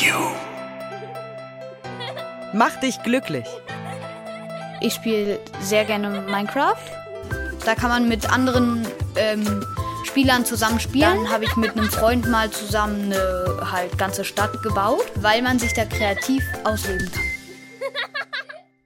you. Mach dich glücklich. Ich spiele sehr gerne Minecraft. Da kann man mit anderen ähm, Spielern zusammen spielen. Dann habe ich mit einem Freund mal zusammen eine halt ganze Stadt gebaut, weil man sich da kreativ ausleben kann.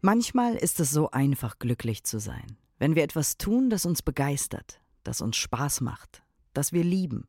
Manchmal ist es so einfach, glücklich zu sein, wenn wir etwas tun, das uns begeistert, das uns Spaß macht, das wir lieben.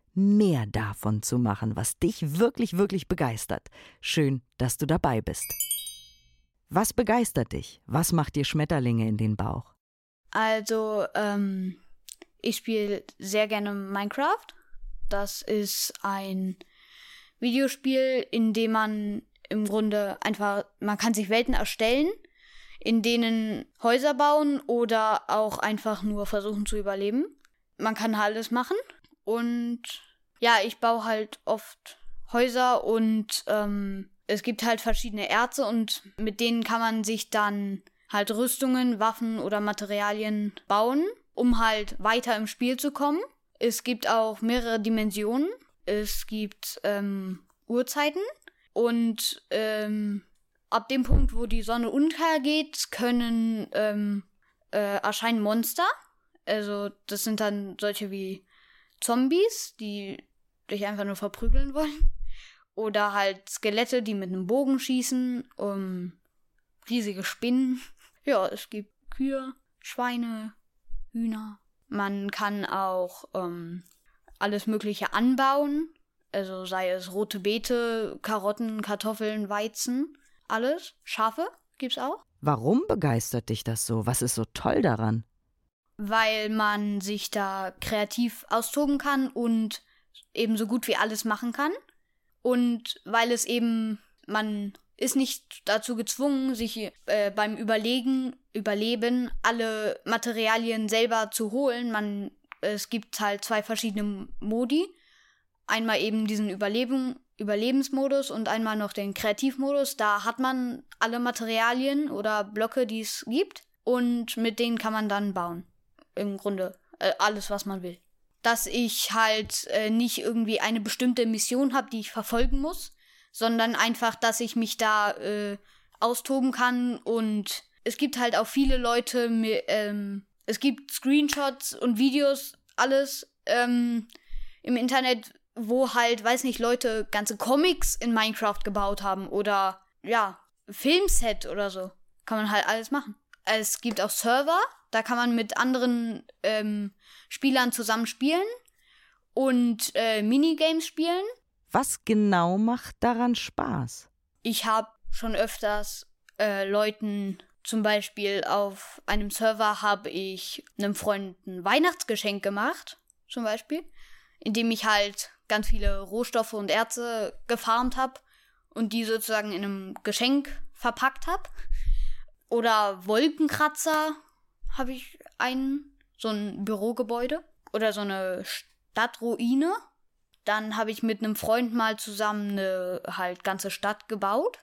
mehr davon zu machen, was dich wirklich, wirklich begeistert. Schön, dass du dabei bist. Was begeistert dich? Was macht dir Schmetterlinge in den Bauch? Also, ähm, ich spiele sehr gerne Minecraft. Das ist ein Videospiel, in dem man im Grunde einfach, man kann sich Welten erstellen, in denen Häuser bauen oder auch einfach nur versuchen zu überleben. Man kann alles machen. Und ja, ich baue halt oft Häuser und ähm, es gibt halt verschiedene Erze und mit denen kann man sich dann halt Rüstungen, Waffen oder Materialien bauen, um halt weiter im Spiel zu kommen. Es gibt auch mehrere Dimensionen. Es gibt ähm, Uhrzeiten und ähm, ab dem Punkt, wo die Sonne untergeht, können ähm, äh, erscheinen Monster. Also das sind dann solche wie Zombies, die dich einfach nur verprügeln wollen. Oder halt Skelette, die mit einem Bogen schießen, um riesige Spinnen. Ja, es gibt Kühe, Schweine, Hühner. Man kann auch ähm, alles Mögliche anbauen. Also sei es rote Beete, Karotten, Kartoffeln, Weizen, alles. Schafe gibt's auch. Warum begeistert dich das so? Was ist so toll daran? Weil man sich da kreativ austoben kann und eben so gut wie alles machen kann. Und weil es eben, man ist nicht dazu gezwungen, sich äh, beim Überlegen, Überleben alle Materialien selber zu holen. Man, es gibt halt zwei verschiedene Modi einmal eben diesen Überleben, Überlebensmodus und einmal noch den Kreativmodus. Da hat man alle Materialien oder Blöcke, die es gibt. Und mit denen kann man dann bauen. Im Grunde äh, alles, was man will. Dass ich halt äh, nicht irgendwie eine bestimmte Mission habe, die ich verfolgen muss, sondern einfach, dass ich mich da äh, austoben kann. Und es gibt halt auch viele Leute, ähm, es gibt Screenshots und Videos, alles ähm, im Internet, wo halt, weiß nicht, Leute ganze Comics in Minecraft gebaut haben oder ja, Filmset oder so. Kann man halt alles machen. Es gibt auch Server, da kann man mit anderen ähm, Spielern zusammen spielen und äh, Minigames spielen. Was genau macht daran Spaß? Ich habe schon öfters äh, Leuten, zum Beispiel auf einem Server habe ich einem Freund ein Weihnachtsgeschenk gemacht, zum Beispiel, indem ich halt ganz viele Rohstoffe und Erze gefarmt habe und die sozusagen in einem Geschenk verpackt habe. Oder Wolkenkratzer habe ich einen, so ein Bürogebäude oder so eine Stadtruine. Dann habe ich mit einem Freund mal zusammen eine halt ganze Stadt gebaut,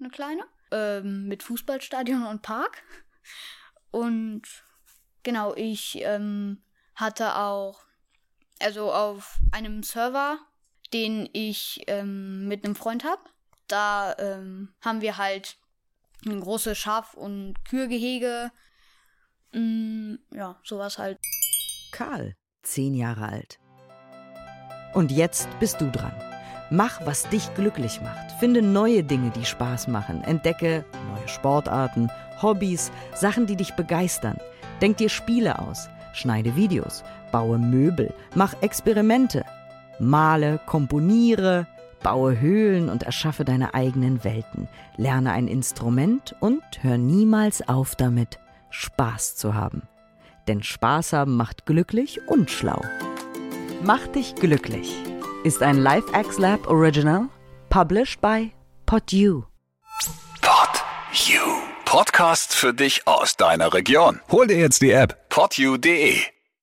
eine kleine, ähm, mit Fußballstadion und Park. Und genau, ich ähm, hatte auch also auf einem Server, den ich ähm, mit einem Freund habe. Da ähm, haben wir halt ein großes Schaf- und Kühlgehege. Mm, ja, sowas halt. Karl, zehn Jahre alt. Und jetzt bist du dran. Mach, was dich glücklich macht. Finde neue Dinge, die Spaß machen. Entdecke neue Sportarten, Hobbys, Sachen, die dich begeistern. Denk dir Spiele aus. Schneide Videos baue Möbel, mach Experimente, male, komponiere, baue Höhlen und erschaffe deine eigenen Welten, lerne ein Instrument und hör niemals auf damit, Spaß zu haben. Denn Spaß haben macht glücklich und schlau. Mach dich glücklich ist ein LifeX Lab Original, published by PodU. You. Podcast für dich aus deiner Region. Hol dir jetzt die App. podyou.de